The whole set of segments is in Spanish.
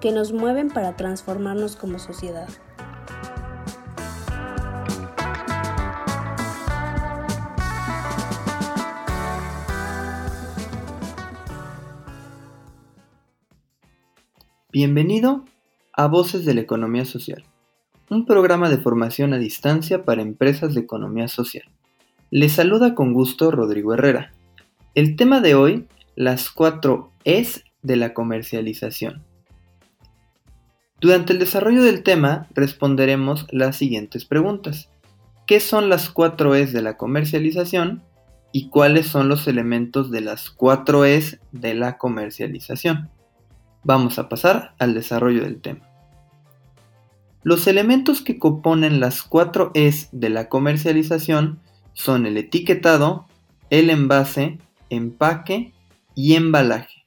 que nos mueven para transformarnos como sociedad. Bienvenido a Voces de la Economía Social, un programa de formación a distancia para empresas de economía social. Les saluda con gusto Rodrigo Herrera. El tema de hoy, las cuatro es de la comercialización. Durante el desarrollo del tema responderemos las siguientes preguntas. ¿Qué son las cuatro es de la comercialización? ¿Y cuáles son los elementos de las cuatro es de la comercialización? Vamos a pasar al desarrollo del tema. Los elementos que componen las cuatro es de la comercialización son el etiquetado, el envase, empaque y embalaje.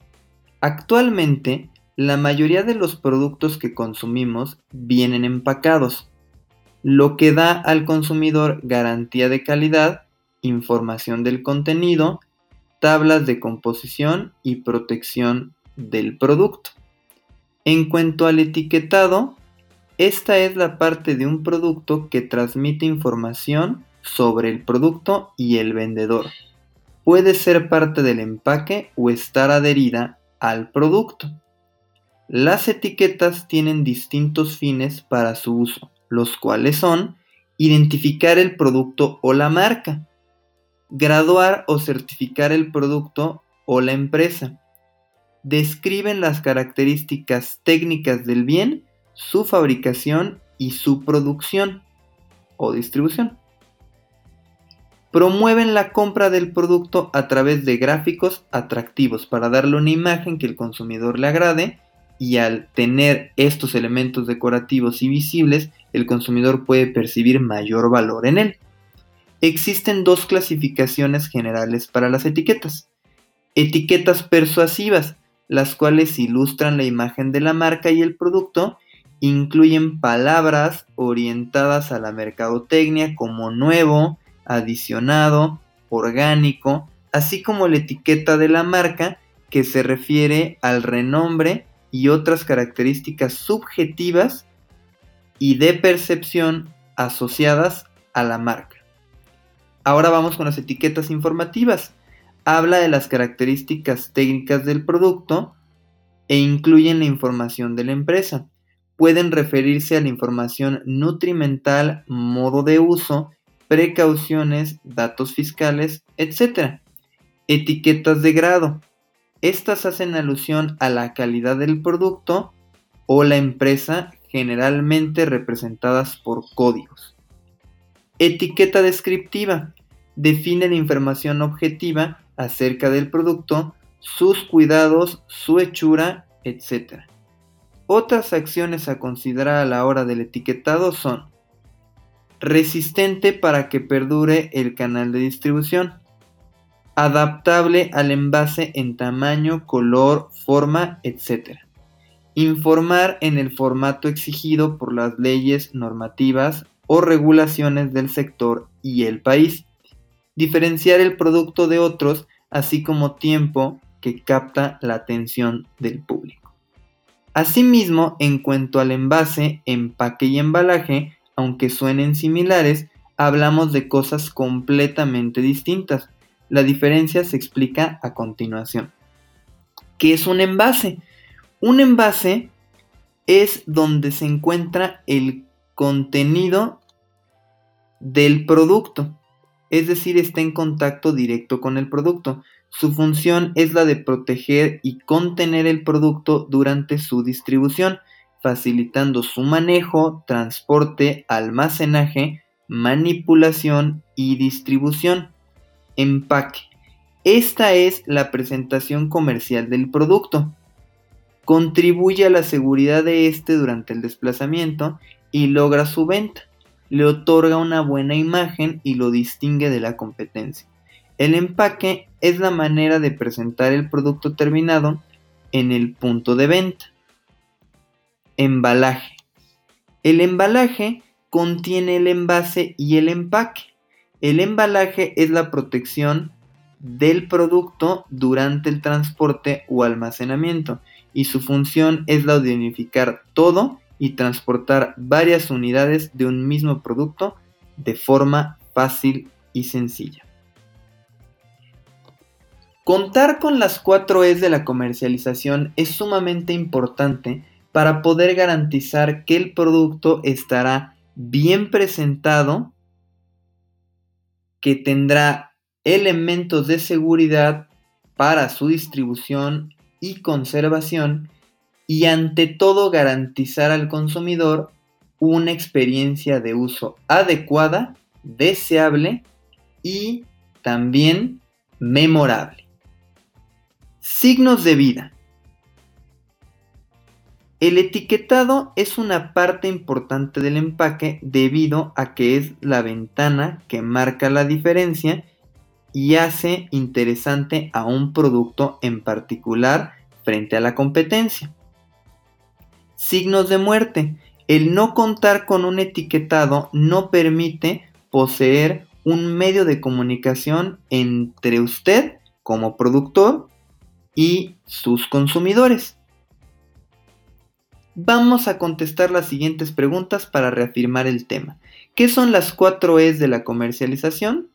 Actualmente, la mayoría de los productos que consumimos vienen empacados, lo que da al consumidor garantía de calidad, información del contenido, tablas de composición y protección del producto. En cuanto al etiquetado, esta es la parte de un producto que transmite información sobre el producto y el vendedor. Puede ser parte del empaque o estar adherida al producto. Las etiquetas tienen distintos fines para su uso, los cuales son identificar el producto o la marca, graduar o certificar el producto o la empresa, describen las características técnicas del bien, su fabricación y su producción o distribución. Promueven la compra del producto a través de gráficos atractivos para darle una imagen que el consumidor le agrade y al tener estos elementos decorativos y visibles, el consumidor puede percibir mayor valor en él. Existen dos clasificaciones generales para las etiquetas. Etiquetas persuasivas, las cuales ilustran la imagen de la marca y el producto, incluyen palabras orientadas a la mercadotecnia como nuevo, adicionado, orgánico, así como la etiqueta de la marca que se refiere al renombre y otras características subjetivas y de percepción asociadas a la marca. Ahora vamos con las etiquetas informativas. Habla de las características técnicas del producto e incluyen la información de la empresa. Pueden referirse a la información nutrimental, modo de uso, precauciones, datos fiscales, etc. Etiquetas de grado estas hacen alusión a la calidad del producto o la empresa generalmente representadas por códigos. Etiqueta descriptiva. Define la información objetiva acerca del producto, sus cuidados, su hechura, etc. Otras acciones a considerar a la hora del etiquetado son resistente para que perdure el canal de distribución, adaptable al envase en tamaño, color, forma, etc. Informar en el formato exigido por las leyes normativas o regulaciones del sector y el país. Diferenciar el producto de otros, así como tiempo que capta la atención del público. Asimismo, en cuanto al envase, empaque y embalaje, aunque suenen similares, hablamos de cosas completamente distintas la diferencia se explica a continuación. ¿Qué es un envase? Un envase es donde se encuentra el contenido del producto, es decir, está en contacto directo con el producto. Su función es la de proteger y contener el producto durante su distribución, facilitando su manejo, transporte, almacenaje, manipulación y distribución. Empaque. Esta es la presentación comercial del producto. contribuye a la seguridad de este durante el desplazamiento y logra su venta. Le otorga una buena imagen y lo distingue de la competencia. El empaque es la manera de presentar el producto terminado en el punto de venta. Embalaje. El embalaje contiene el envase y el empaque. El embalaje es la protección del producto durante el transporte o almacenamiento y su función es la de unificar todo y transportar varias unidades de un mismo producto de forma fácil y sencilla. Contar con las 4 Es de la comercialización es sumamente importante para poder garantizar que el producto estará bien presentado, que tendrá elementos de seguridad para su distribución y conservación y ante todo garantizar al consumidor una experiencia de uso adecuada, deseable y también memorable. Signos de vida. El etiquetado es una parte importante del empaque debido a que es la ventana que marca la diferencia y hace interesante a un producto en particular frente a la competencia. Signos de muerte. El no contar con un etiquetado no permite poseer un medio de comunicación entre usted como productor y sus consumidores. Vamos a contestar las siguientes preguntas para reafirmar el tema. ¿Qué son las cuatro E's de la comercialización?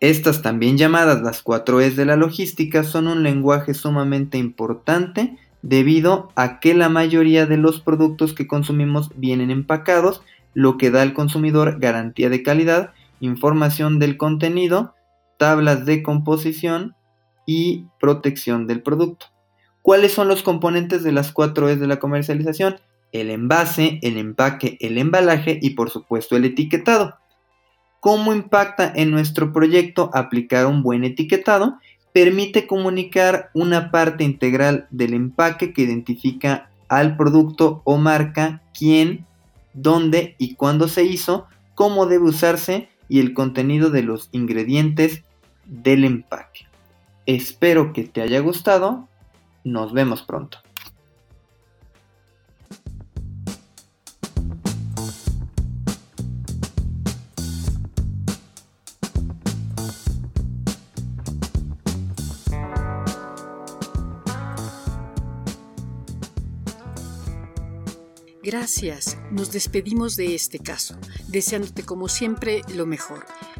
Estas también llamadas las cuatro E's de la logística son un lenguaje sumamente importante debido a que la mayoría de los productos que consumimos vienen empacados, lo que da al consumidor garantía de calidad, información del contenido, tablas de composición y protección del producto. ¿Cuáles son los componentes de las 4 es de la comercialización? El envase, el empaque, el embalaje y por supuesto el etiquetado. ¿Cómo impacta en nuestro proyecto aplicar un buen etiquetado? permite comunicar una parte integral del empaque que identifica al producto o marca quién, dónde y cuándo se hizo, cómo debe usarse y el contenido de los ingredientes del empaque. Espero que te haya gustado. Nos vemos pronto. Gracias, nos despedimos de este caso, deseándote como siempre lo mejor.